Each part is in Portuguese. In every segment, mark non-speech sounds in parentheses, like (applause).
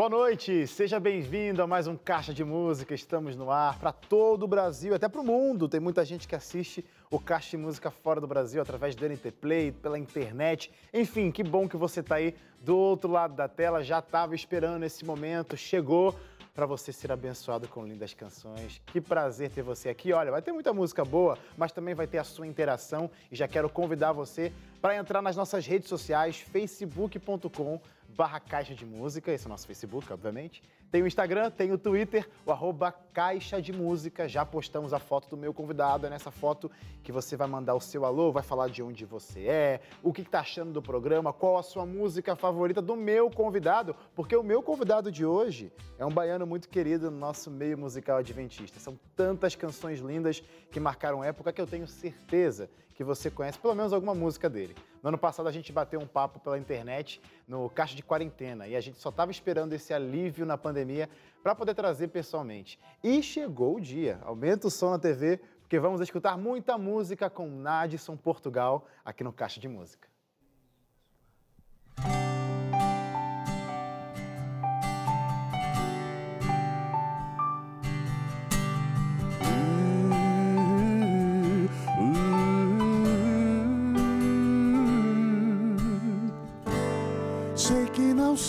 Boa noite, seja bem-vindo a mais um Caixa de Música. Estamos no ar para todo o Brasil, até para o mundo. Tem muita gente que assiste o Caixa de Música fora do Brasil através do NT Play, pela internet. Enfim, que bom que você está aí do outro lado da tela. Já estava esperando esse momento, chegou para você ser abençoado com lindas canções. Que prazer ter você aqui. Olha, vai ter muita música boa, mas também vai ter a sua interação e já quero convidar você para entrar nas nossas redes sociais, facebook.com barra Caixa de Música, esse é o nosso Facebook, obviamente. Tem o Instagram, tem o Twitter, o arroba Caixa de Música. Já postamos a foto do meu convidado, é nessa foto que você vai mandar o seu alô, vai falar de onde você é, o que está achando do programa, qual a sua música favorita do meu convidado, porque o meu convidado de hoje é um baiano muito querido no nosso meio musical adventista. São tantas canções lindas que marcaram época que eu tenho certeza que você conhece pelo menos alguma música dele. No ano passado a gente bateu um papo pela internet no Caixa de Quarentena e a gente só estava esperando esse alívio na pandemia para poder trazer pessoalmente. E chegou o dia. Aumenta o som na TV, porque vamos escutar muita música com Nadson Portugal aqui no Caixa de Música.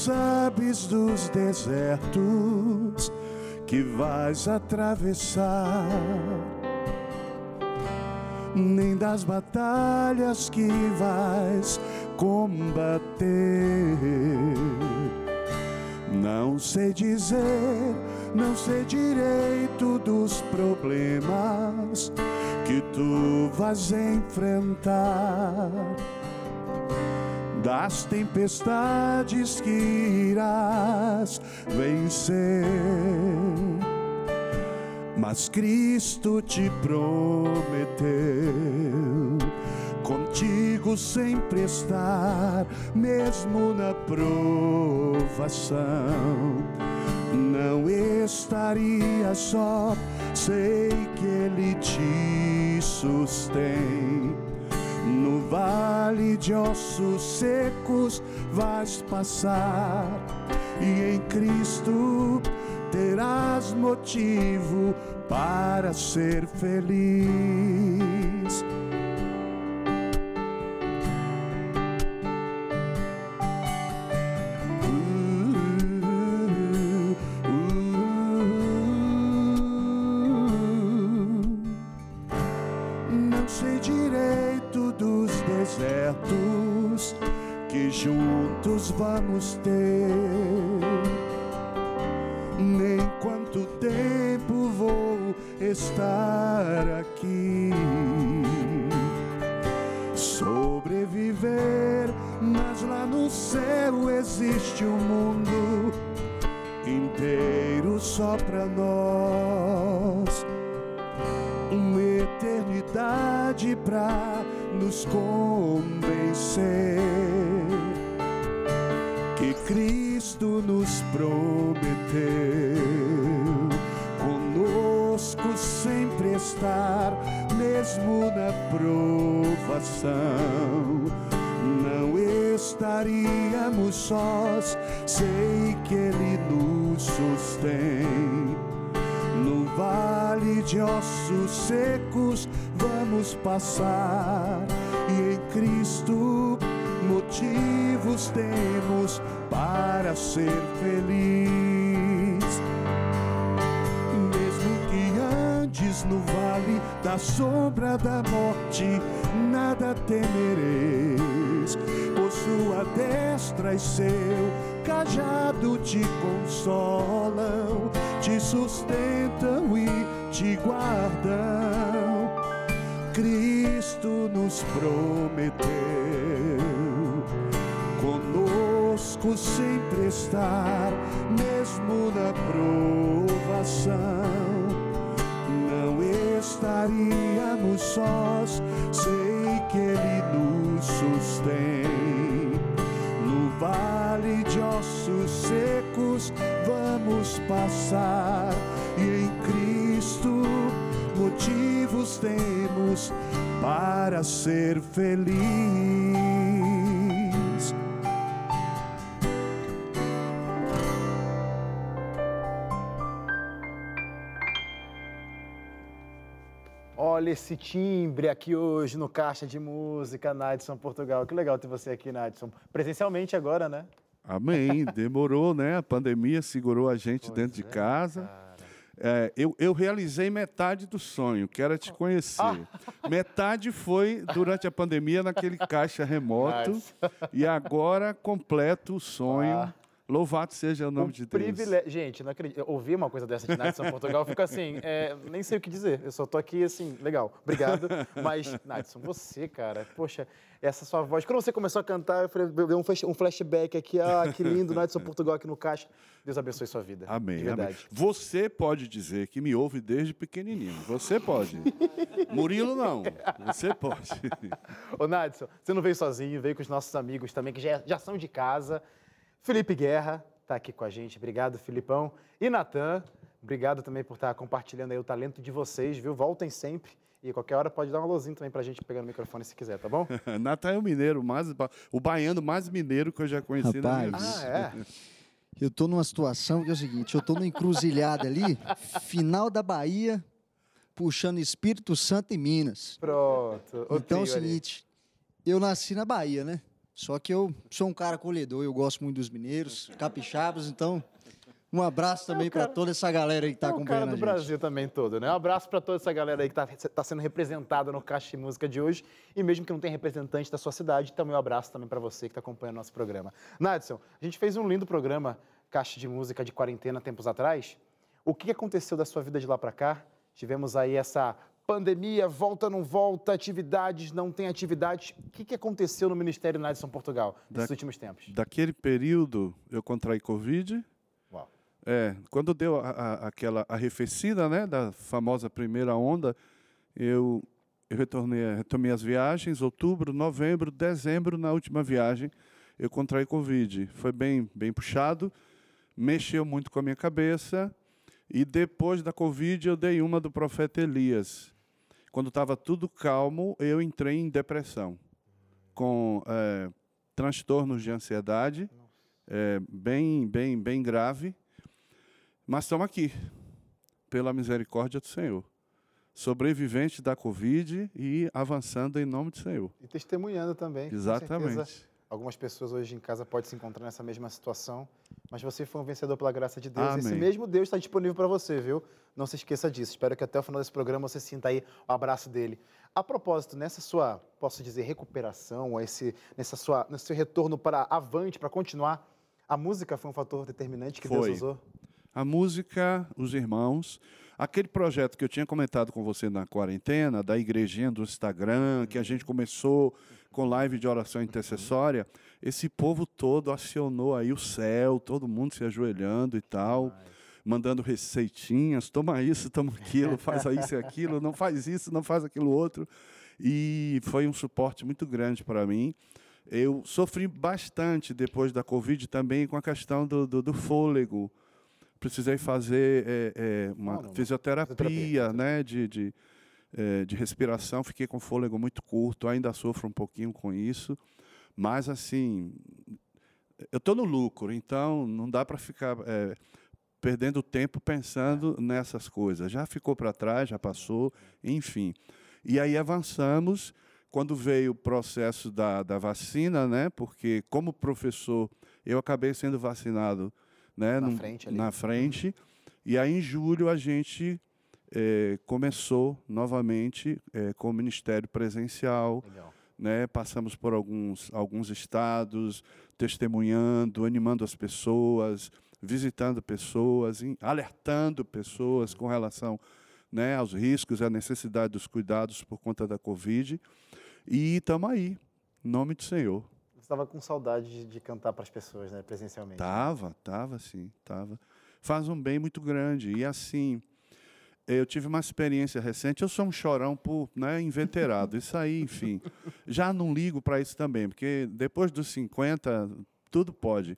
Sabes dos desertos que vais atravessar, nem das batalhas que vais combater. Não sei dizer, não sei direito dos problemas que tu vais enfrentar das tempestades que irás vencer. Mas Cristo te prometeu contigo sempre estar, mesmo na provação. Não estaria só, sei que Ele te sustém vale de ossos secos vais passar, e em Cristo terás motivo para ser feliz. Vamos ter. Nem quanto tempo vou estar aqui. Sobreviver, mas lá no céu existe um mundo inteiro só pra nós. Pra nos convencer que Cristo nos prometeu. Conosco sempre estar, mesmo na provação. Não estaríamos sós, sei que Ele nos sustém. Vale de ossos secos vamos passar, e em Cristo motivos temos para ser feliz. Mesmo que andes no vale da sombra da morte, nada temereis, sua destra e seu cajado te consolam, te sustentam e te guardam. Cristo nos prometeu conosco sempre estar, mesmo na provação. Não estaríamos sós, sei que Ele nos sustém ossos secos vamos passar, e em Cristo motivos temos para ser feliz. Olha esse timbre aqui hoje no Caixa de Música, Nadson Portugal. Que legal ter você aqui, Nadson. Presencialmente agora, né? Amém. Demorou, né? A pandemia segurou a gente pois dentro é, de casa. É, eu, eu, realizei metade do sonho, que era te conhecer. Ah. (laughs) Metade foi durante a pandemia naquele caixa remoto. Nice. E agora completo o sonho. Ah. Louvado seja o nome um de Deus. Privilégio. Gente, não acredito. Eu ouvi uma coisa dessa de Nadson Portugal, eu fico assim, é, nem sei o que dizer. Eu só tô aqui assim, legal, obrigado. Mas, Nadson, você, cara, poxa, essa sua voz. Quando você começou a cantar, eu falei, deu um flashback aqui. Ah, que lindo, Nadson Portugal aqui no caixa. Deus abençoe sua vida. Amém. De verdade. Amém. Você pode dizer que me ouve desde pequenininho. Você pode. Murilo, não. Você pode. Ô, Nadson, você não veio sozinho, veio com os nossos amigos também, que já, já são de casa. Felipe Guerra está aqui com a gente. Obrigado, Filipão. E Natan, obrigado também por estar compartilhando aí o talento de vocês, viu? Voltem sempre. E qualquer hora pode dar um alôzinho também pra gente pegar no microfone se quiser, tá bom? (laughs) Natan é o mineiro, mais, o baiano mais mineiro que eu já conheci Rapaz, na minha vida. Ah, é? Eu tô numa situação que é o seguinte, eu tô numa encruzilhada ali, final da Bahia, puxando Espírito Santo e Minas. Pronto. Então é o seguinte, ali. eu nasci na Bahia, né? Só que eu sou um cara acolhedor, eu gosto muito dos mineiros, capixabas, então um abraço também é para toda essa galera aí que está é acompanhando a gente. do Brasil também todo, né? Um abraço para toda essa galera aí que está tá sendo representada no Caixa de Música de hoje. E mesmo que não tenha representante da sua cidade, também um abraço também para você que está acompanhando o nosso programa. Nadson, a gente fez um lindo programa Caixa de Música de quarentena tempos atrás. O que aconteceu da sua vida de lá para cá? Tivemos aí essa pandemia, volta, não volta, atividades, não tem atividades. O que, que aconteceu no Ministério Nadson Portugal nesses da, últimos tempos? Daquele período, eu contraí Covid. Uau. É, quando deu a, a, aquela arrefecida, né, da famosa primeira onda, eu, eu retornei, retomei as viagens, outubro, novembro, dezembro, na última viagem, eu contraí Covid. Foi bem, bem puxado, mexeu muito com a minha cabeça, e depois da Covid eu dei uma do profeta Elias quando estava tudo calmo, eu entrei em depressão, com é, transtornos de ansiedade, é, bem, bem, bem grave. Mas estamos aqui, pela misericórdia do Senhor. Sobrevivente da Covid e avançando em nome do Senhor. E testemunhando também. Exatamente. Algumas pessoas hoje em casa podem se encontrar nessa mesma situação, mas você foi um vencedor pela graça de Deus. Amém. Esse mesmo Deus está disponível para você, viu? Não se esqueça disso. Espero que até o final desse programa você sinta aí o abraço dele. A propósito, nessa sua, posso dizer, recuperação, esse, nessa sua, nesse seu retorno para avante, para continuar, a música foi um fator determinante que foi. Deus usou? A música, os irmãos, aquele projeto que eu tinha comentado com você na quarentena, da igrejinha do Instagram, que a gente começou com live de oração intercessória, esse povo todo acionou aí o céu, todo mundo se ajoelhando e tal, mandando receitinhas, toma isso, toma aquilo, faz isso e aquilo, não faz isso, não faz aquilo outro. E foi um suporte muito grande para mim. Eu sofri bastante depois da Covid também com a questão do, do, do fôlego. Precisei fazer é, é, uma não, não, fisioterapia, fisioterapia, né, de, de é, de respiração, fiquei com fôlego muito curto, ainda sofro um pouquinho com isso, mas assim, eu estou no lucro, então não dá para ficar é, perdendo tempo pensando nessas coisas. Já ficou para trás, já passou, enfim. E aí avançamos. Quando veio o processo da, da vacina, né? Porque como professor eu acabei sendo vacinado, né? Na frente. Ali. Na frente. E aí em julho a gente é, começou novamente é, com o Ministério Presencial. Né, passamos por alguns, alguns estados, testemunhando, animando as pessoas, visitando pessoas, alertando pessoas com relação né, aos riscos à necessidade dos cuidados por conta da Covid. E estamos aí, em nome do Senhor. Você estava com saudade de, de cantar para as pessoas, né, presencialmente? Tava, tava sim, tava. Faz um bem muito grande. E assim, eu tive uma experiência recente. Eu sou um chorão por né, inveterado. Isso aí, enfim. (laughs) Já não ligo para isso também, porque depois dos 50, tudo pode.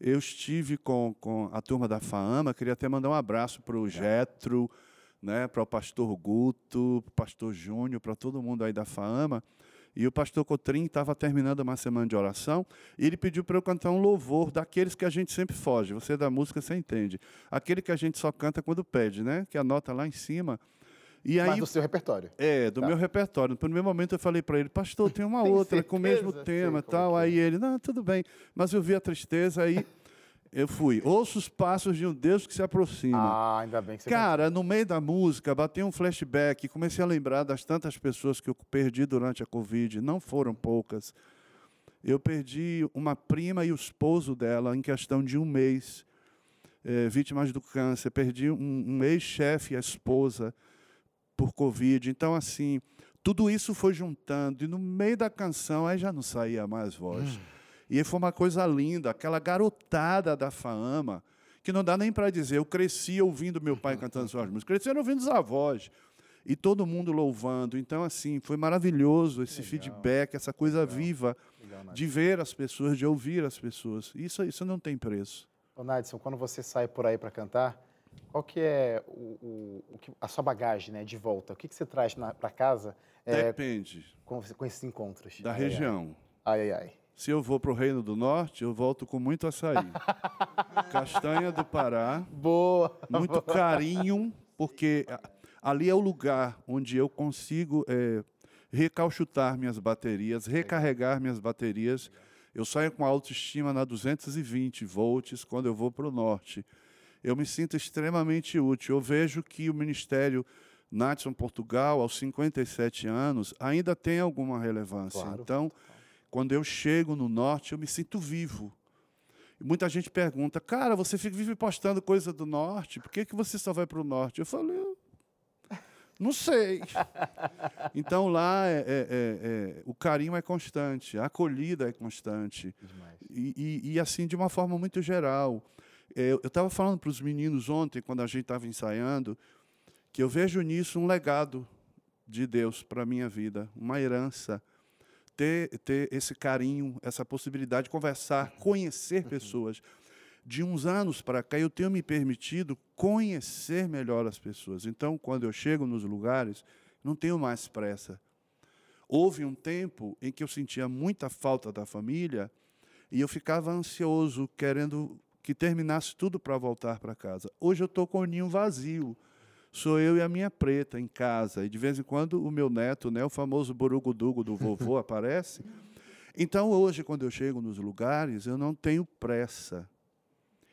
Eu estive com, com a turma da FAAMA, queria até mandar um abraço para o Getro, né, para o pastor Guto, para o pastor Júnior, para todo mundo aí da FAAMA. E o pastor Cotrim estava terminando uma semana de oração e ele pediu para eu cantar um louvor daqueles que a gente sempre foge. Você da música, você entende. Aquele que a gente só canta quando pede, né? Que anota lá em cima. E aí, Mas do seu repertório. É, do Tá. meu repertório. No primeiro momento eu falei para ele, pastor, tem uma Tem outra com o mesmo certeza? tema e como é tal. é. Aí ele, não, tudo bem. Mas eu vi a tristeza, aí eu fui. Ouço os passos de um Deus que se aproxima. Ah, ainda bem que você Cara, no meio da música, bateu um flashback, comecei a lembrar das tantas pessoas que eu perdi durante a Covid, não foram poucas. Eu perdi uma prima e o esposo dela em questão de um mês, eh, vítimas do câncer. Perdi um, um ex-chefe e a esposa por Covid. Então, assim, tudo isso foi juntando, e no meio da canção, aí já não saía mais voz. E foi uma coisa linda, aquela garotada da Faama, que não dá nem para dizer. Eu cresci ouvindo meu pai cantando suas músicas, cresci ouvindo os avós. E todo mundo louvando. Então, assim, foi maravilhoso esse feedback, essa coisa viva Legal, de ver as pessoas, de ouvir as pessoas. Isso, isso não tem preço. Ô, Nadson, quando você sai por aí para cantar, qual que é o, o- a sua bagagem né, de volta? O que, que você traz para casa é, Depende com, com esses encontros? da ai, região. Ai, ai, ai. Se eu vou para o Reino do Norte, eu volto com muito açaí. (laughs) Castanha do Pará, Boa! muito carinho, porque ali é o lugar onde eu consigo recauchutar minhas baterias, recarregar minhas baterias. Eu saio com a autoestima na 220 volts quando eu vou para o norte. Eu me sinto extremamente útil. Eu vejo que o Ministério Natson Portugal, aos 57 anos, ainda tem alguma relevância. Claro. Então, quando eu chego no norte, eu me sinto vivo. E muita gente pergunta, cara, você fica, vive postando coisa do norte, por que, que você só vai para o norte? Eu falei, "Eu não sei. (laughs) então lá é- é- é- é- o carinho é constante, a acolhida é constante. E, e- e, assim, de uma forma muito geral. É, Eu estava falando para os meninos ontem, quando a gente estava ensaiando, que eu vejo nisso um legado de Deus para a minha vida, uma herança. Ter, ter esse carinho, essa possibilidade de conversar, conhecer pessoas. De uns anos para cá, eu tenho me permitido conhecer melhor as pessoas. Então, quando eu chego nos lugares, não tenho mais pressa. Houve um tempo em que eu sentia muita falta da família e eu ficava ansioso, querendo que terminasse tudo para voltar para casa. Hoje eu estou com o ninho vazio. Sou eu e a minha preta em casa. E de vez em quando o meu neto, né, o famoso burugudugo do vovô, (laughs) aparece. Então hoje, quando eu chego nos lugares, eu não tenho pressa.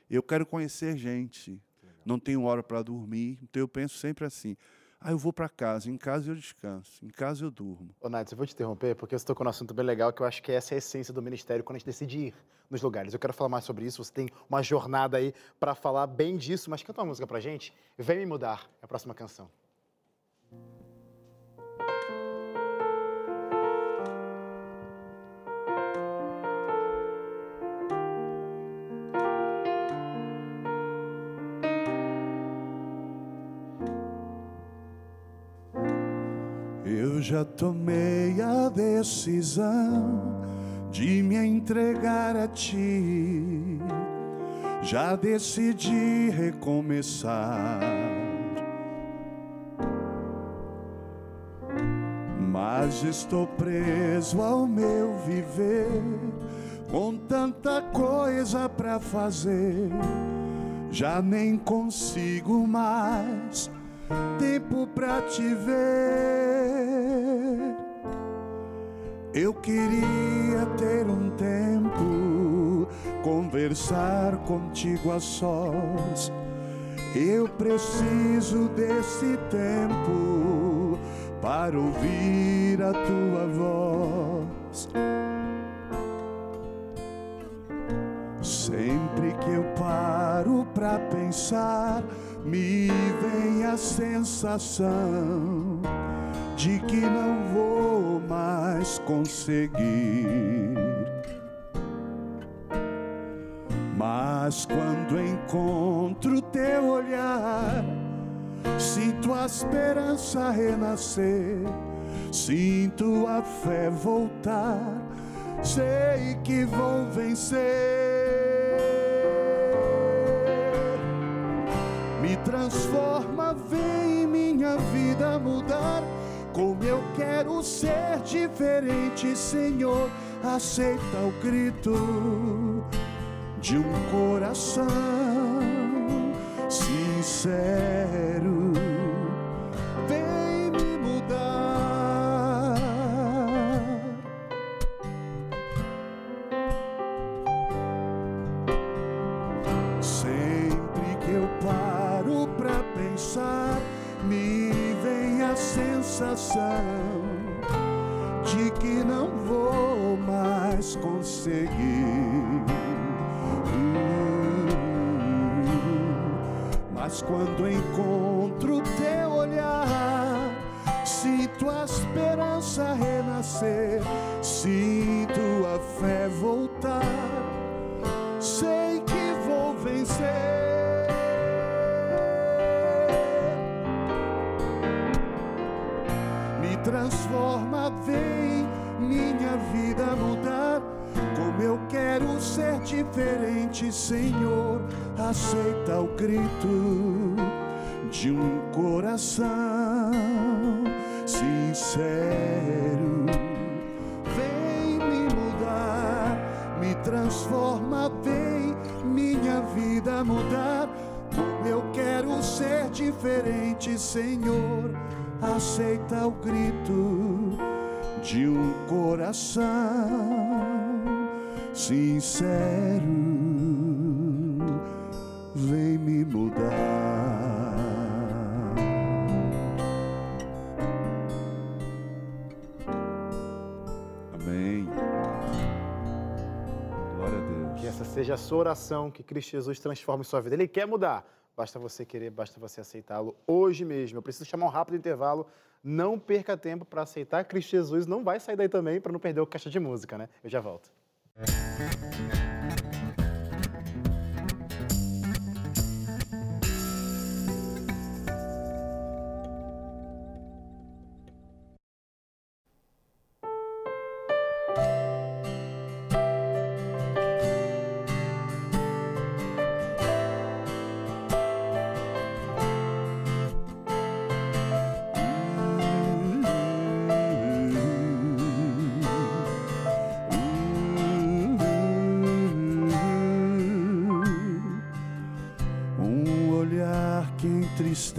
Eu quero conhecer gente. Não tenho hora para dormir. Então eu penso sempre assim: ah, eu vou para casa. Em casa eu descanso. Em casa eu durmo. Ô, Nadson, eu vou te interromper porque você tocou num assunto bem legal que eu acho que essa é a essência do ministério quando a gente decide ir nos lugares. Eu quero falar mais sobre isso. Você tem uma jornada aí para falar bem disso, mas canta uma música pra gente. Vem me mudar, é a próxima canção. Já tomei a decisão de me entregar a ti. Já decidi recomeçar. Mas estou preso ao meu viver, com tanta coisa pra fazer. Já nem consigo mais tempo pra te ver. Eu queria ter um tempo, conversar contigo a sós. Eu preciso desse tempo para ouvir a tua voz. Sempre que eu paro pra pensar, me vem a sensação de que não vou mais conseguir. Mas quando encontro teu olhar, sinto a esperança renascer, sinto a fé voltar, sei que vou vencer. Me transforma, vem minha vida mudar. Como eu quero ser diferente, Senhor, aceita o grito de um coração sincero. Transforma, vem minha vida mudar. Como eu quero ser diferente, Senhor, aceita o grito de um coração sincero. Vem me mudar, me transforma, vem minha vida mudar. Como eu quero ser diferente, Senhor, aceita o grito de um coração sincero. Vem me mudar. Amém. Glória a Deus. Que essa seja a sua oração, que Cristo Jesus transforme sua vida. Ele quer mudar. Basta você querer, basta você aceitá-lo hoje mesmo. Eu preciso chamar um rápido intervalo. Não perca tempo para aceitar Cristo Jesus. Não vai sair daí também para não perder o caixa de música, né? Eu já volto.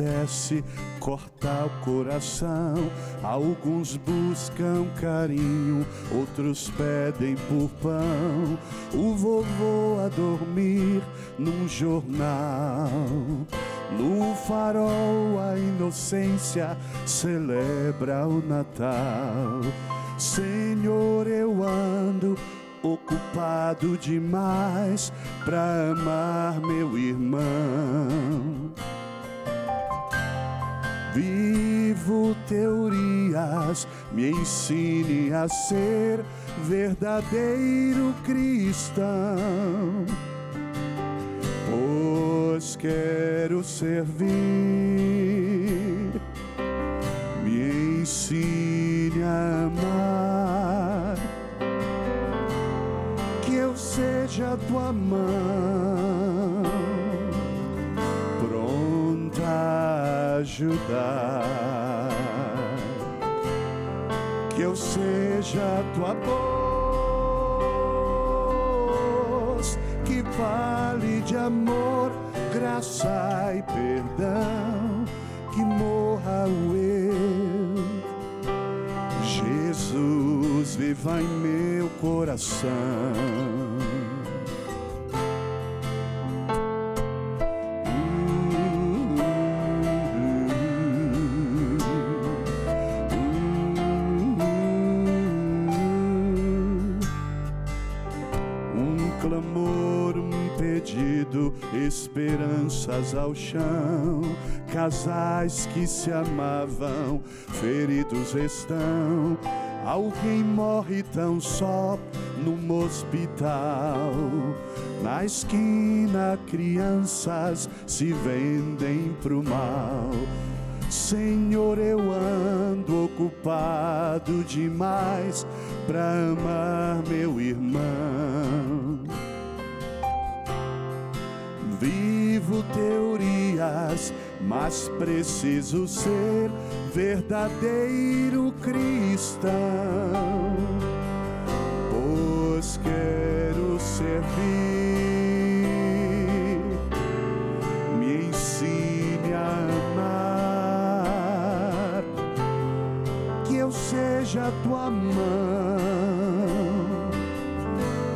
Entristece, corta o coração. Alguns buscam carinho, outros pedem por pão. O vovô a dormir num jornal. No farol a inocência celebra o Natal. Senhor, eu ando ocupado demais pra amar meu irmão. Vivo teorias, me ensine a ser verdadeiro cristão. Pois quero servir, me ensine a amar. Que eu seja tua mão ajudar, que eu seja tua voz que fale de amor, graça e perdão, que morra o eu. Jesus viva em meu coração. Esperanças ao chão. Casais que se amavam, feridos estão. Alguém morre tão só num hospital. Na esquina, crianças se vendem pro mal. Senhor, eu ando ocupado demais pra amar meu irmão. Vivo teorias, mas preciso ser verdadeiro cristão. Pois quero servir, me ensine a amar, que eu seja tua mão.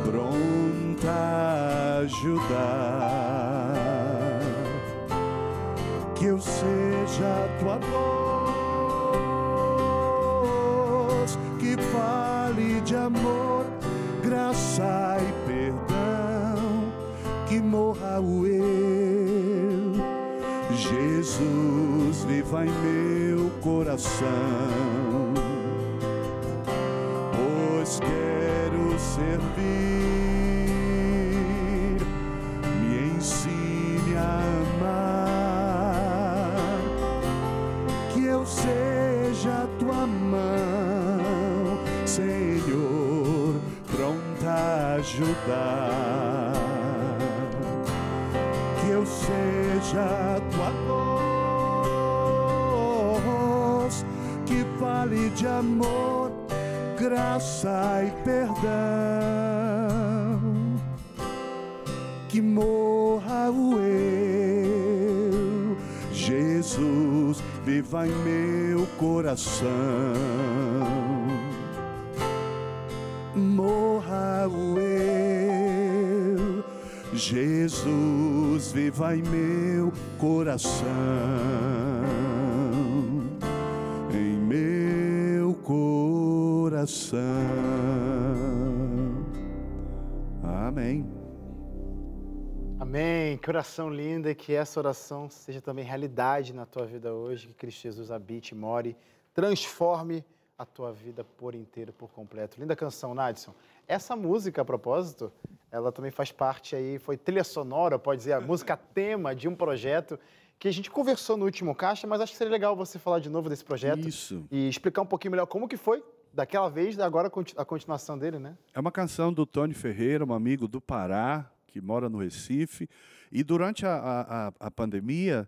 Pronta a ajudar, seja a tua voz que fale de amor, graça e perdão, que morra o eu. Jesus, viva em meu coração, pois quero servir. Seja tua mão, Senhor, pronta a ajudar. Que eu seja tua voz, que fale de amor, graça e perdão Em meu coração. Morra o eu. Jesus, viva em meu coração. Em meu coração. Amém. Amém. Que oração linda e que essa oração seja também realidade na tua vida hoje. Que Cristo Jesus habite, more, transforme a tua vida por inteiro, por completo. Linda canção, Nadson. Essa música, a propósito, ela também faz parte aí, foi trilha sonora, pode dizer, a (laughs) música tema de um projeto que a gente conversou no último caixa, mas acho que seria legal você falar de novo desse projeto Isso. e explicar um pouquinho melhor como que foi daquela vez, agora a continuação dele, né? É uma canção do Tony Ferreira, um amigo do Pará, que mora no Recife. E durante a, a, a pandemia,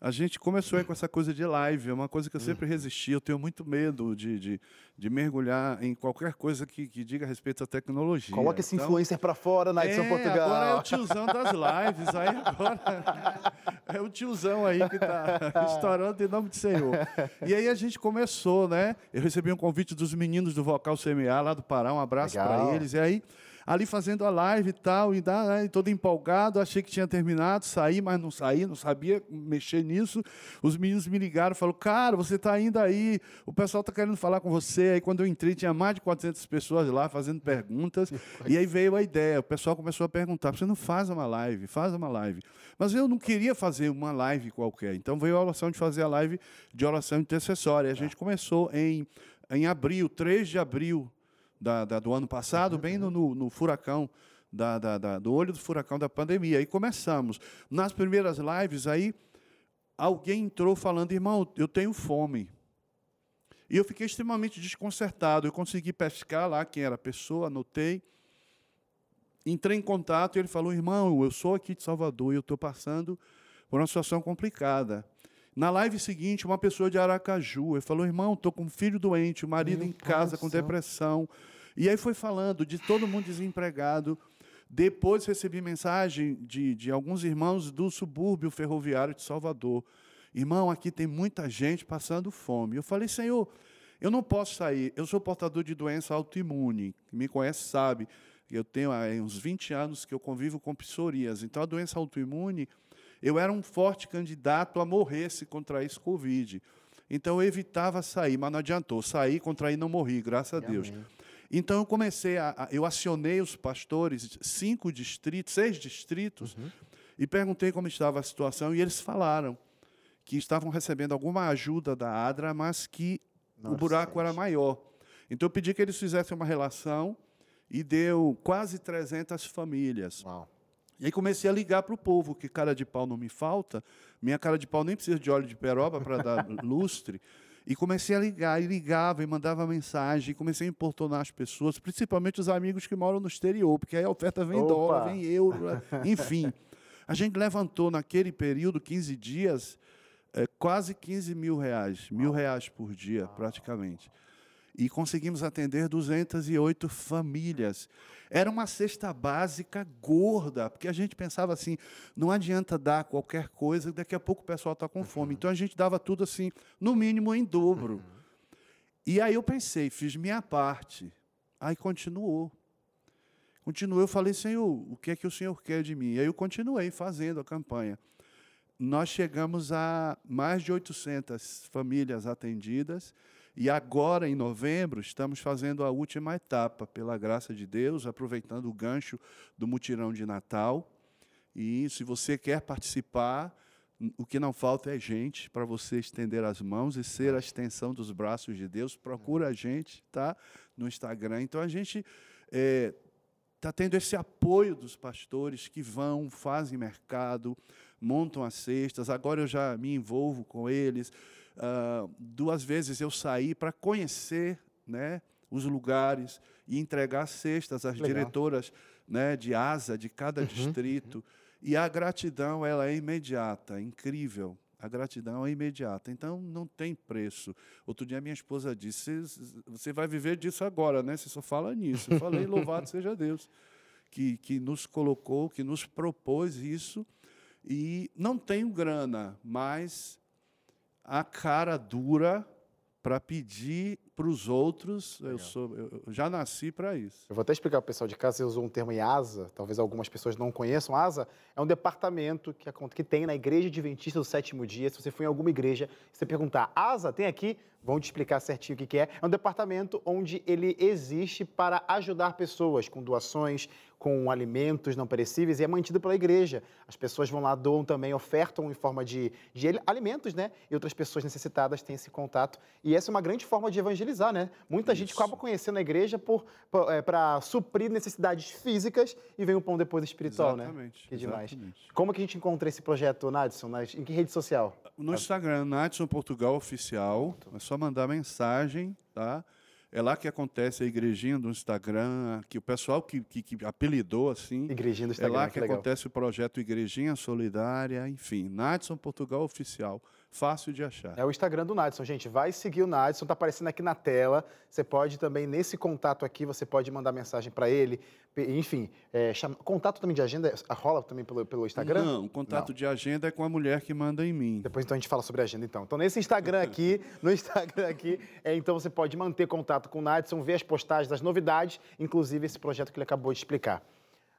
a gente começou com essa coisa de live. É uma coisa que eu sempre resisti. Eu tenho muito medo de, de, de mergulhar em qualquer coisa que, que diga a respeito à tecnologia. Coloca esse Então, influencer pra fora na edição é, Portugal. Agora é o tiozão das lives. Aí agora (laughs) é o tiozão aí que tá (laughs) estourando em nome do Senhor. E aí a gente começou, né? Eu recebi um convite dos meninos do Vocal CMA lá do Pará. Um abraço para eles. E aí ali fazendo a live e tal, e dá, né, todo empolgado, achei que tinha terminado, saí, mas não saí, não sabia mexer nisso. Os meninos me ligaram, falaram, cara, você está ainda aí, o pessoal está querendo falar com você. Aí quando eu entrei, tinha mais de 400 pessoas lá fazendo perguntas, e aí veio a ideia, o pessoal começou a perguntar, você não faz uma live, faz uma live. Mas eu não queria fazer uma live qualquer, então veio a oração de fazer a live de oração intercessória. A gente começou em, em abril, 3 de abril da, da- do ano passado, bem no, no- no furacão, da, da- da- do olho do furacão da pandemia. Aí começamos. Nas primeiras lives, aí alguém entrou falando, irmão, eu tenho fome. E eu fiquei extremamente desconcertado. Eu consegui pescar lá quem era a pessoa, anotei. Entrei em contato e ele falou, irmão, eu sou aqui de Salvador e eu estou passando por uma situação complicada. Na live seguinte, uma pessoa de Aracaju, ele falou, irmão, estou com um filho doente, o marido Meu em casa com depressão. E aí foi falando de todo mundo desempregado. Depois recebi mensagem de, de alguns irmãos do subúrbio ferroviário de Salvador. Irmão, aqui tem muita gente passando fome. Eu falei, Senhor, eu não posso sair. Eu sou portador de doença autoimune. Quem me conhece sabe. Eu tenho há uns 20 anos que eu convivo com psoríase. Então, a doença autoimune, eu era um forte candidato a morrer se contraísse Covid. Então, eu evitava sair, mas não adiantou. Saí, contraí, não morri, graças a Deus. Então, eu comecei a, Eu acionei os pastores, cinco distritos, seis distritos, e perguntei como estava a situação, e eles falaram que estavam recebendo alguma ajuda da ADRA, mas que Não o era buraco era suficiente. maior. Então, eu pedi que eles fizessem uma relação e deu quase 300 famílias. Uau. E aí comecei a ligar para o povo, que cara de pau não me falta, minha cara de pau nem precisa de óleo de peroba para dar (laughs) lustre. E comecei a ligar, e ligava, e mandava mensagem, e comecei a importunar as pessoas, principalmente os amigos que moram no exterior, porque aí a oferta vem Opa! dólar, vem euro, né? (laughs) enfim. A gente levantou naquele período, 15 dias, eh, quase 15 mil reais, mil reais por dia, praticamente. E conseguimos atender 208 famílias. Era uma cesta básica gorda, porque a gente pensava assim, não adianta dar qualquer coisa, daqui a pouco o pessoal está com fome. Então a gente dava tudo assim, no mínimo em dobro. E aí eu pensei, fiz minha parte. Aí continuou. Continuou, eu falei, Senhor, o que é que o Senhor quer de mim? E aí eu continuei fazendo a campanha. Nós chegamos a mais de 800 famílias atendidas E agora, em novembro, estamos fazendo a última etapa, pela graça de Deus, aproveitando o gancho do mutirão de Natal. E se você quer participar, o que não falta é gente para você estender as mãos e ser a extensão dos braços de Deus. Procura a gente, tá? No Instagram. Então a gente é, está tendo esse apoio dos pastores que vão, fazem mercado, montam as cestas. Agora eu já me envolvo com eles. Uh, duas vezes eu saí para conhecer né, os lugares e entregar cestas às Legal. diretoras né, de asa de cada uhum, distrito. Uhum. E a gratidão ela é imediata, incrível. A gratidão é imediata. Então não tem preço. Outro dia minha esposa disse: você vai viver disso agora, né? Você só fala nisso. Eu falei: (laughs) louvado seja Deus que, que nos colocou, que nos propôs isso. E não tenho grana, mas a cara dura para pedir para os outros. Eu, sou, eu, já nasci para isso. Eu vou até explicar para o pessoal de casa, você usou um termo IASA, talvez algumas pessoas não conheçam. ASA é um departamento que, que tem na Igreja Adventista do Sétimo Dia. Se você for em alguma igreja, você perguntar, ASA tem aqui? Vão te explicar certinho o que é. É um departamento onde ele existe para ajudar pessoas com doações, com alimentos não perecíveis e é mantido pela igreja. As pessoas vão lá, doam também, ofertam em forma de, de alimentos, né? E outras pessoas necessitadas têm esse contato. E essa é uma grande forma de evangelizar, né? Muita Isso. gente acaba conhecendo a igreja para é, suprir necessidades físicas e vem o pão depois espiritual, né? exatamente, né? Que demais. Exatamente. Como que a gente encontra esse projeto, Nadson? Em que rede social? No Instagram, Nadson Portugal Oficial. É só mandar mensagem, tá? É lá que acontece a igrejinha do Instagram, que o pessoal que, que, que apelidou assim. Igrejinha do Instagram. É lá que, que acontece o projeto Igrejinha Solidária, enfim, Nadson Portugal Oficial. Fácil de achar. É o Instagram do Nadson, gente. Vai seguir o Nadson, tá aparecendo aqui na tela. Você pode também, nesse contato aqui, você pode mandar mensagem para ele. Enfim, é, chama... contato também de agenda rola também pelo, pelo Instagram? Não, contato Não. de agenda é com a mulher que manda em mim. Depois então a gente fala sobre a agenda então. Então nesse Instagram aqui, (laughs) no Instagram aqui, é, então você pode manter contato com o Nadson, ver as postagens das novidades, inclusive esse projeto que ele acabou de explicar.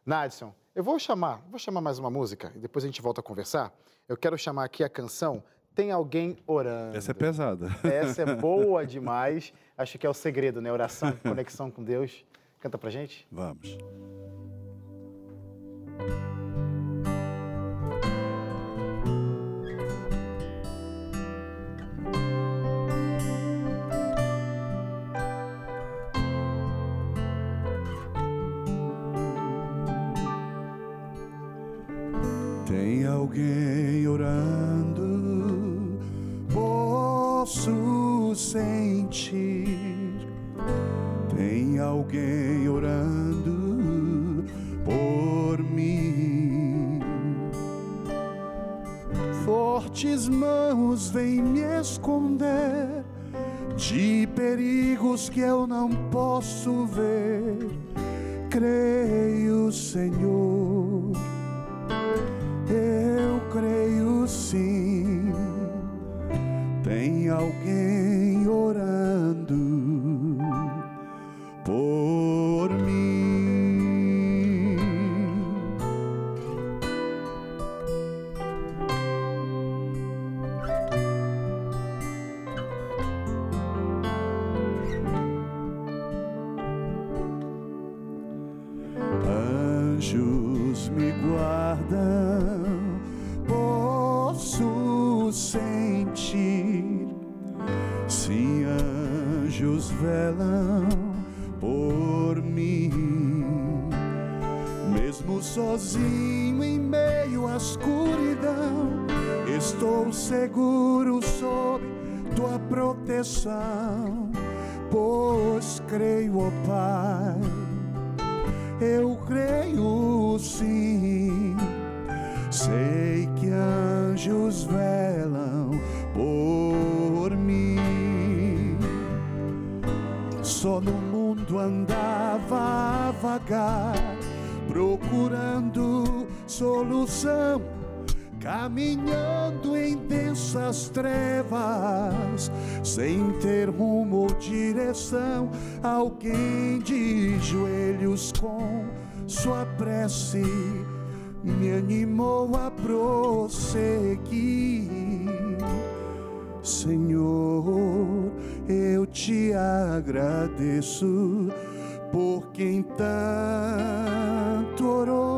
Nadson, eu vou chamar, vou chamar mais uma música e depois a gente volta a conversar. Eu quero chamar aqui a canção tem alguém orando. Essa é pesada. Essa é (laughs) boa demais. Acho que é o segredo, né? Oração, conexão com Deus. Canta pra gente? Vamos. Tem alguém sentir. Tem alguém orando por mim. Fortes mãos vêm me esconder de perigos que eu não posso ver. Creio, Senhor, te agradeço por quem tanto orou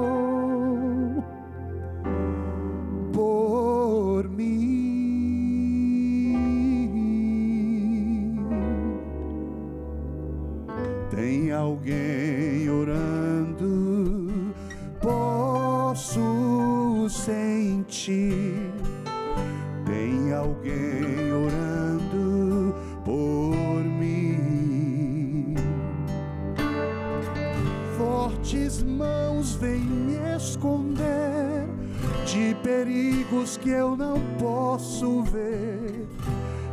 que eu não posso ver.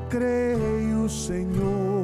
Creio, Senhor.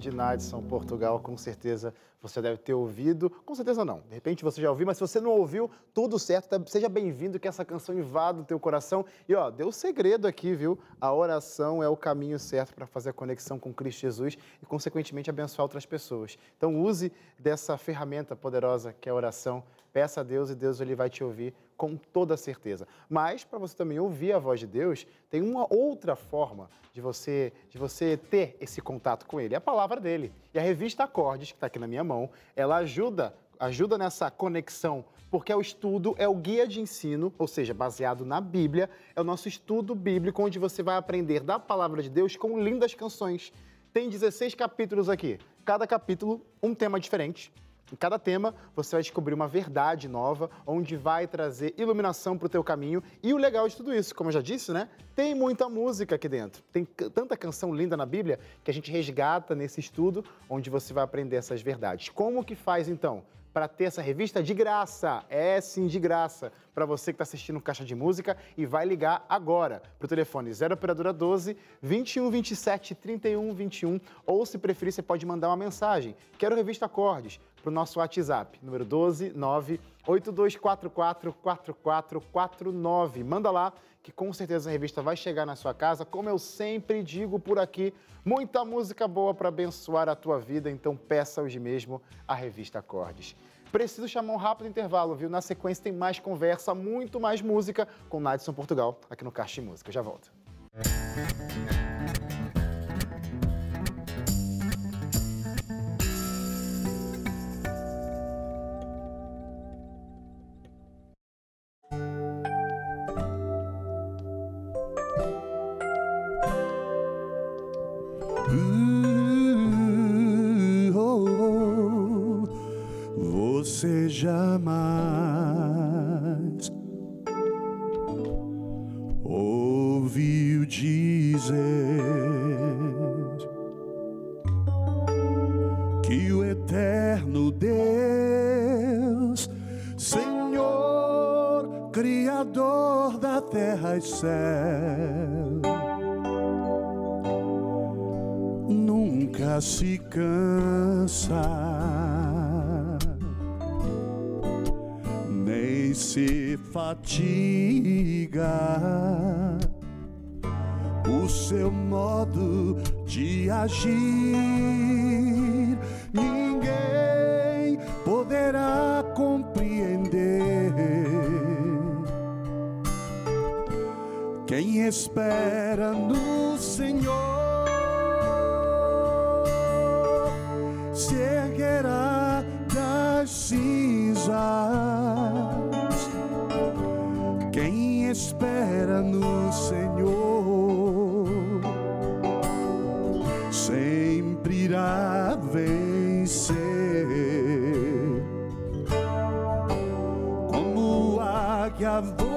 De Nadson, Portugal, com certeza você deve ter ouvido. Com certeza não, de repente você já ouviu, mas se você não ouviu, tudo certo, tá- seja bem-vindo, que essa canção invada o teu coração. E ó, deu segredo aqui, viu? A oração é o caminho certo para fazer a conexão com Cristo Jesus e, consequentemente, abençoar outras pessoas. Então, use dessa ferramenta poderosa que é a oração. Peça a Deus e Deus ele vai te ouvir com toda certeza. Mas para você também ouvir a voz de Deus, tem uma outra forma de você de você ter esse contato com ele, é a palavra dele. E a revista Acordes, que está aqui na minha mão, ela ajuda ajuda nessa conexão, porque é o estudo, é o guia de ensino, ou seja, baseado na Bíblia, é o nosso estudo bíblico onde você vai aprender da palavra de Deus com lindas canções. Tem 16 capítulos aqui. Cada capítulo um tema diferente. Em cada tema, você vai descobrir uma verdade nova, onde vai trazer iluminação para o teu caminho. E o legal de tudo isso, como eu já disse, né? Tem muita música aqui dentro. Tem tanta canção linda na Bíblia que a gente resgata nesse estudo, onde você vai aprender essas verdades. Como que faz, então? Para ter essa revista de graça, é sim de graça, para você que está assistindo Caixa de Música e vai ligar agora para o telefone 0 Operadora 12 21 27 31 21 ou se preferir você pode mandar uma mensagem. Quero revista Acordes para o nosso WhatsApp, número 12 9 8244 4449. Manda lá que com certeza a revista vai chegar na sua casa. Como eu sempre digo por aqui, muita música boa para abençoar a tua vida, então peça hoje mesmo a revista Acordes. Preciso chamar um rápido intervalo, viu? Na sequência tem mais conversa, muito mais música com Nadson Portugal, aqui no Caixa de Música. Eu já volto. Como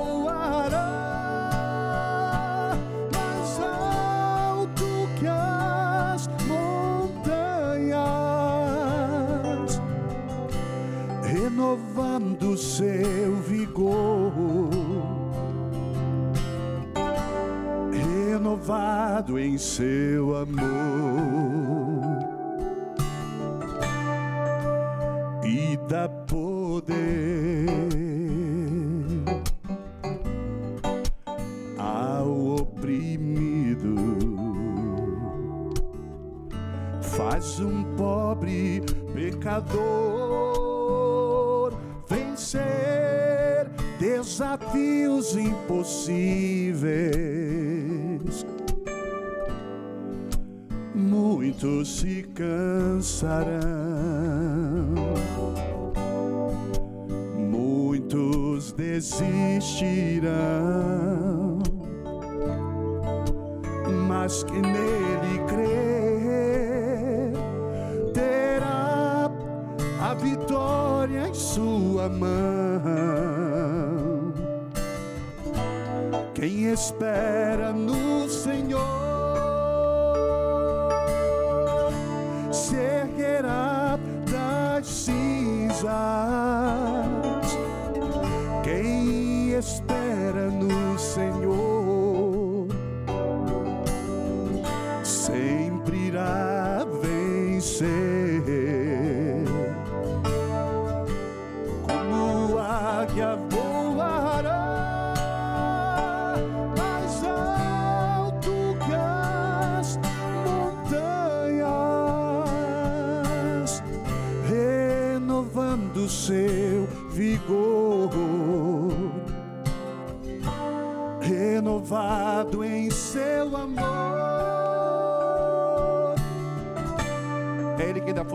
impossíveis. Muitos se cansarão, muitos desistirão,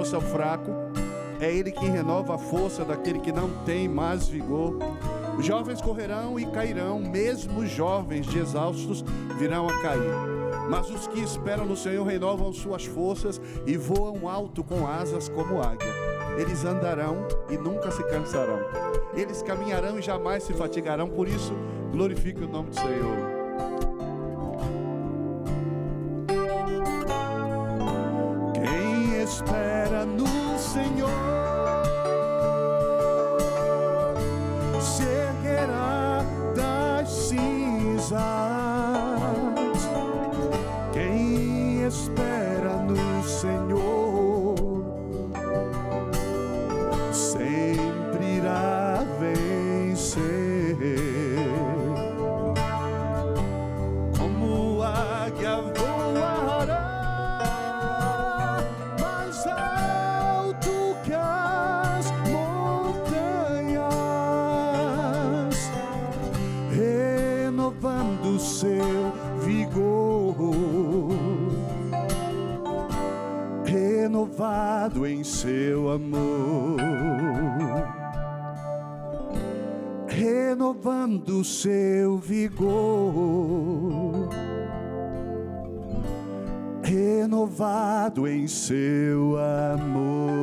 força ao fraco, é Ele que renova a força daquele que não tem mais vigor. Os jovens correrão e cairão, mesmo os jovens de exaustos virão a cair. Mas os que esperam no Senhor renovam suas forças e voam alto com asas como águia. Eles andarão e nunca se cansarão. Eles caminharão e jamais se fatigarão. Por isso, glorifique o nome do Senhor. Renovando seu vigor, renovado em seu amor.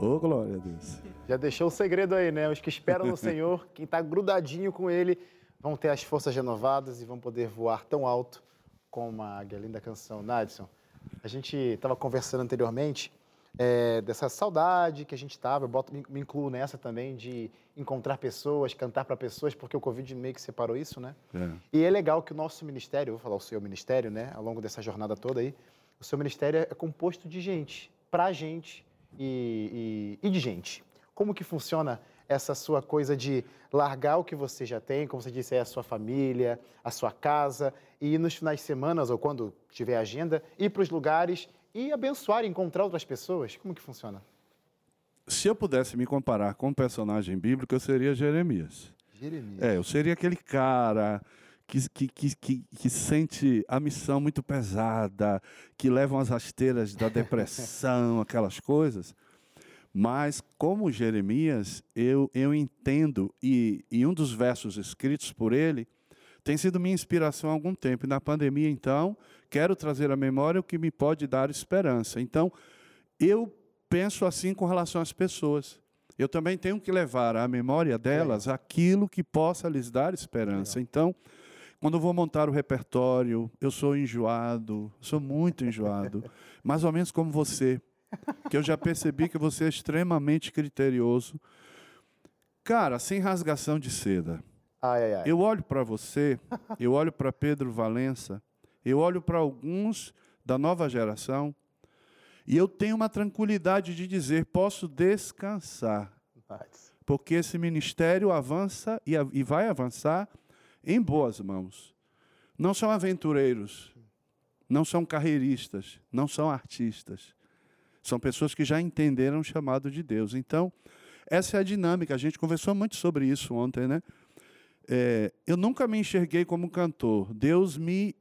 Oh, glória a Deus. Já deixou o segredo aí, né? Os que esperam no Senhor, quem está grudadinho com Ele, vão ter as forças renovadas e vão poder voar tão alto como a águia. Linda canção. Nadson, a gente estava conversando anteriormente é, dessa saudade que a gente estava, eu boto, me, incluo nessa também, de encontrar pessoas, cantar para pessoas, porque o Covid meio que separou isso, né? É. E é legal que o nosso ministério, vou falar o seu ministério, né? Ao longo dessa jornada toda aí, o seu ministério é composto de gente, pra gente e, e, e de gente. Como que funciona essa sua coisa de largar o que você já tem, como você disse, é a sua família, a sua casa, e nos finais de semana, ou quando tiver agenda, ir para os lugares e abençoar, encontrar outras pessoas? Como que funciona? Se eu pudesse me comparar com um personagem bíblico, eu seria Jeremias. Jeremias. É, eu seria aquele cara que, que, que, que, que sente a missão muito pesada, que leva as rasteiras da depressão, (laughs) aquelas coisas. Mas, como Jeremias, eu, eu entendo, e, e um dos versos escritos por ele tem sido minha inspiração há algum tempo. E na pandemia, então, quero trazer à memória o que me pode dar esperança. Então, eu penso assim com relação às pessoas. eu também tenho que levar à memória delas aquilo que possa lhes dar esperança. Então, quando eu vou montar o repertório, eu sou enjoado, sou muito enjoado, (laughs) mais ou menos como você, que eu já percebi que você é extremamente criterioso. Cara, sem rasgação de seda. Ai, ai, ai. Eu olho para você, eu olho para Pedro Valença, eu olho para alguns da nova geração e eu tenho uma tranquilidade de dizer: posso descansar, Nice. porque esse ministério avança e, e vai avançar em boas mãos. Não são aventureiros, não são carreiristas, não são artistas. São pessoas que já entenderam o chamado de Deus. Então, essa é a dinâmica. A gente conversou muito sobre isso ontem, né? É, eu nunca me enxerguei como cantor. Deus me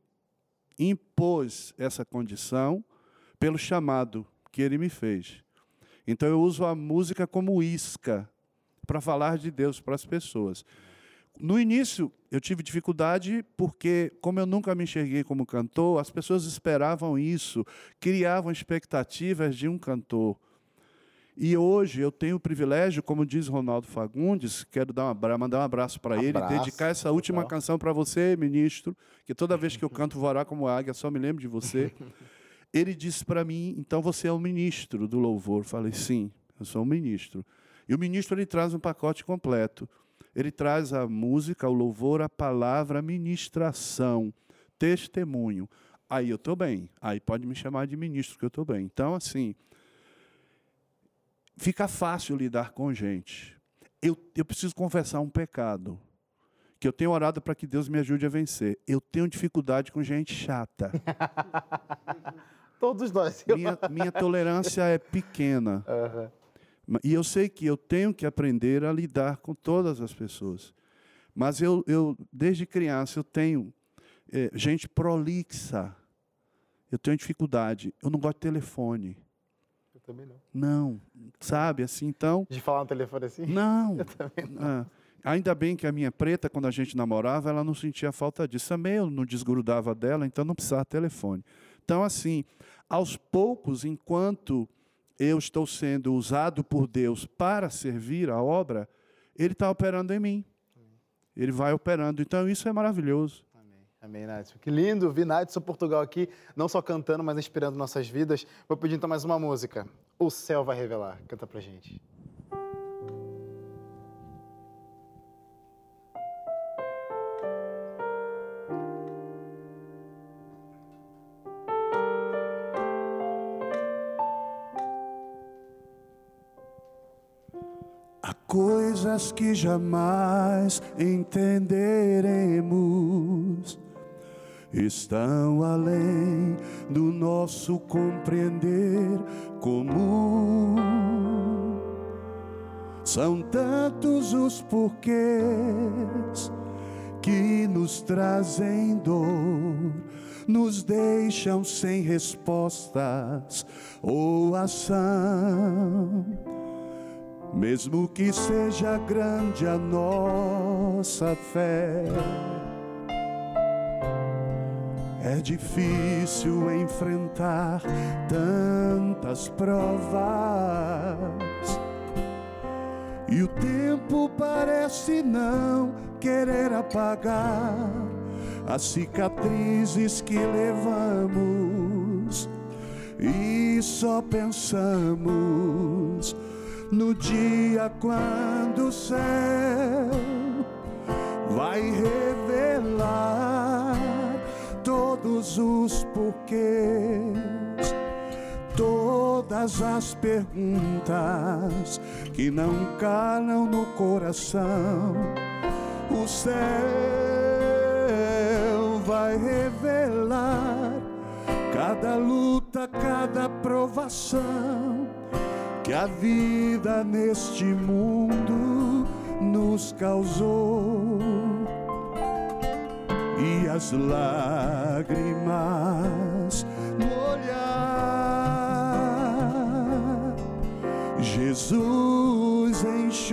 impôs essa condição pelo chamado que ele me fez. Então eu uso a música como isca para falar de Deus para as pessoas. No início eu tive dificuldade porque, como eu nunca me enxerguei como cantor, as pessoas esperavam isso, criavam expectativas de um cantor. E hoje eu tenho o privilégio, como diz Ronaldo Fagundes, quero dar mandar um abraço para ele, Abraço, dedicar essa última canção para você, ministro, que toda vez que eu canto Voará como águia, só me lembro de você. (laughs) Ele disse para mim, então você é o ministro do louvor. Eu Falei, sim, eu sou um ministro. E o ministro ele traz um pacote completo. Ele traz a música, o louvor, a palavra, a ministração, testemunho. Aí eu estou bem. Aí pode me chamar de ministro, que eu estou bem. Então, assim, fica fácil lidar com gente. Eu, eu preciso confessar um pecado, que eu tenho orado para que Deus me ajude a vencer. Eu tenho dificuldade com gente chata. (laughs) Todos nós. Minha, minha tolerância é pequena. Aham. E eu sei que eu tenho que aprender a lidar com todas as pessoas. Mas eu, eu desde criança, eu tenho eh, gente prolixa. Eu tenho dificuldade. Eu não gosto de telefone. Eu também não. Não. Sabe, assim, então... De falar no telefone assim? Não. (laughs) Eu também não. Ah, ainda bem que a minha preta, quando a gente namorava, ela não sentia falta disso. Também eu não desgrudava dela, então não precisava telefone. Então, assim, aos poucos, enquanto eu estou sendo usado por Deus para servir a obra, Ele está operando em mim. Ele vai operando. Então, isso é maravilhoso. Amém. Nadson. Que lindo ver Nadson Portugal aqui, não só cantando, mas inspirando nossas vidas. Vou pedir então mais uma música. O Céu Vai Revelar. Canta pra gente. Coisas que jamais entenderemos, estão além do nosso compreender comum. São tantos os porquês que nos trazem dor, nos deixam sem respostas ou ação. Mesmo que seja grande a nossa fé, é difícil enfrentar tantas provas. E o tempo parece não querer apagar as cicatrizes que levamos e só pensamos no dia quando o céu vai revelar todos os porquês, todas as perguntas que não calam no coração. O céu vai revelar cada luta, cada provação que a vida neste mundo nos causou. E as lágrimas no olhar Jesus enxugará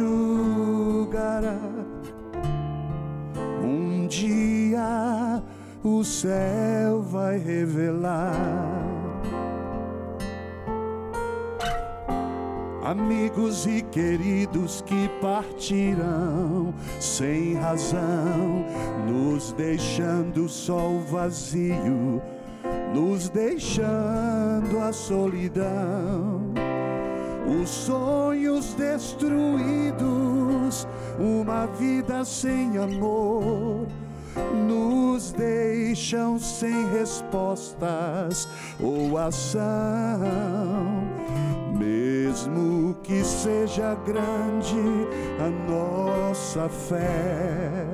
um dia o céu vai revelar amigos e queridos que partirão sem razão, nos deixando só o vazio, nos deixando a solidão. Os sonhos destruídos, uma vida sem amor nos deixam sem respostas ou ação. Mesmo que seja grande a nossa fé,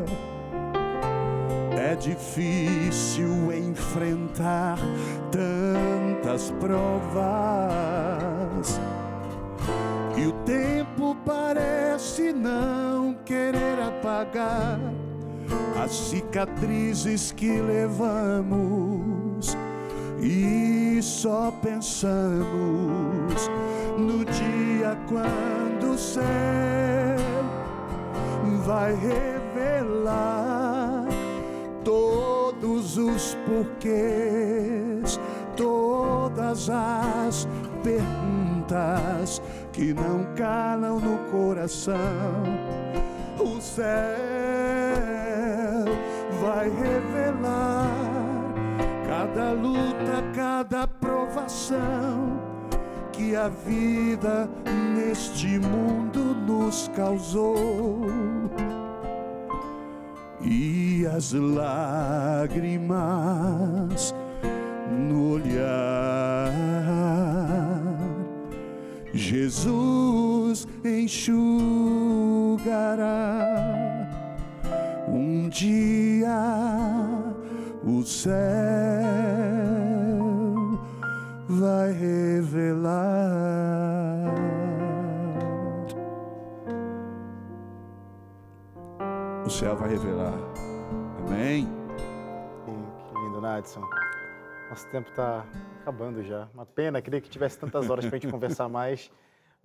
é difícil enfrentar tantas provas. E o tempo parece não querer apagar as cicatrizes que levamos e só pensamos no dia quando o céu vai revelar todos os porquês, todas as perguntas que não calam no coração. O céu vai revelar provação que a vida neste mundo nos causou. E as lágrimas no olhar, Jesus enxugará um dia o céu vai revelar. O céu vai revelar. Amém. Que lindo, Nadson. Nosso tempo está acabando já. Uma pena, queria que tivesse tantas horas para a gente conversar mais.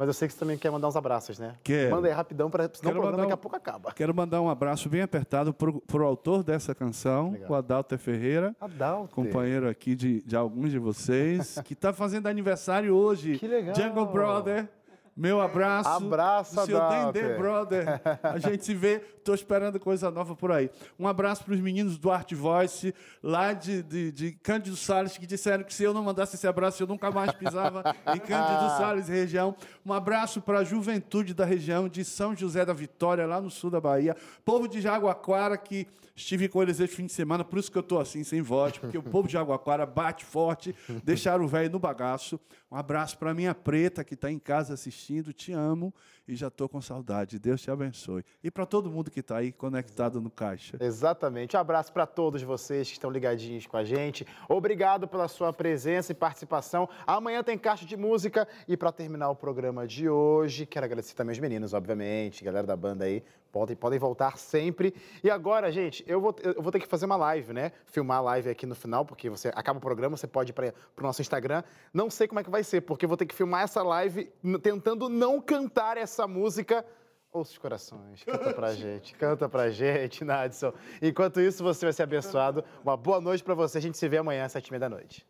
Mas eu sei que você também quer mandar uns abraços, né? Quero. Manda aí rapidão, pra, senão Quero o programa mandar daqui a um- pouco acaba. Quero mandar um abraço bem apertado para o autor dessa canção, Legal. o Adalto Ferreira, Adalto. companheiro aqui de, de alguns de vocês, que está fazendo aniversário hoje. Que legal. Jungle Brother. Meu abraço. Abraço, Seu Adalto. Dendê Brother. A (laughs) gente se vê. Estou esperando coisa nova por aí. Um abraço para os meninos do Art Voice, lá de, de, de Cândido Salles, que disseram que se eu não mandasse esse abraço, eu nunca mais pisava em Cândido (laughs) Salles, região. Um abraço para a juventude da região de São José da Vitória, lá no sul da Bahia. Povo de Jaguaquara, que estive com eles esse fim de semana, por isso que eu estou assim, sem voz, porque o povo de Jaguaquara bate forte, deixaram o velho no bagaço. Um abraço para minha preta, que está em casa assistindo. Te amo e já estou com saudade. Deus te abençoe. E para todo mundo que está aí conectado no Caixa. Exatamente. Um abraço para todos vocês que estão ligadinhos com a gente. Obrigado pela sua presença e participação. Amanhã tem caixa de música. E para terminar o programa de hoje, quero agradecer também os meninos, obviamente, galera da banda aí. Podem, podem voltar sempre. E agora, gente, eu vou, eu vou ter que fazer uma live, né? Filmar a live aqui no final, porque você acaba o programa, você pode ir para o nosso Instagram. Não sei como é que vai ser, porque eu vou ter que filmar essa live tentando não cantar essa música. Ouça os corações, canta pra (laughs) gente, canta pra gente, Nadson. Enquanto isso, você vai ser abençoado. Uma boa noite pra você. A gente se vê amanhã às sete e meia da noite.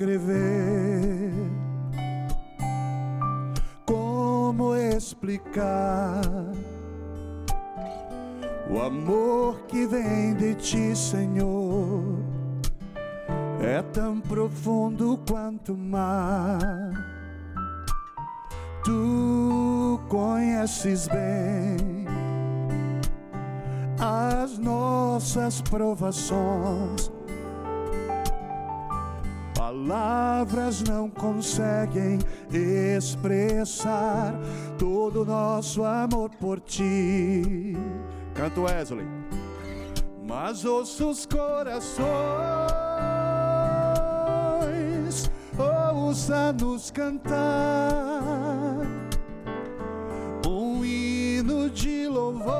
Descrever? Como explicar o amor que vem de ti, Senhor? É tão profundo quanto o mar. Tu conheces bem as nossas provações. Palavras não conseguem expressar todo o nosso amor por ti. Canto Wesley. Mas ouça os corações, ouça-nos cantar um hino de louvor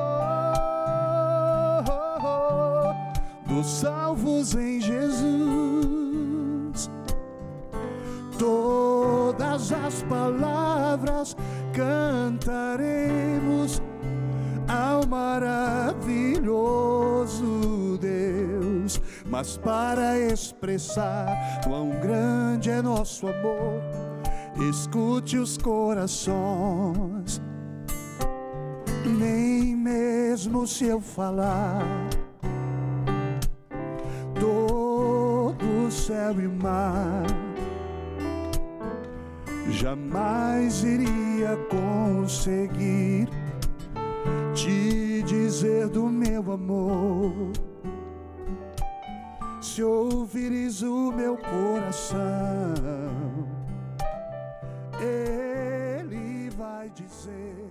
do somos salvos em Todas as palavras cantaremos ao maravilhoso Deus, mas para expressar quão grande é nosso amor, escute os corações. Nem mesmo se eu falar todo céu e mar, jamais iria conseguir te dizer do meu amor. Se ouvires o meu coração, ele vai dizer.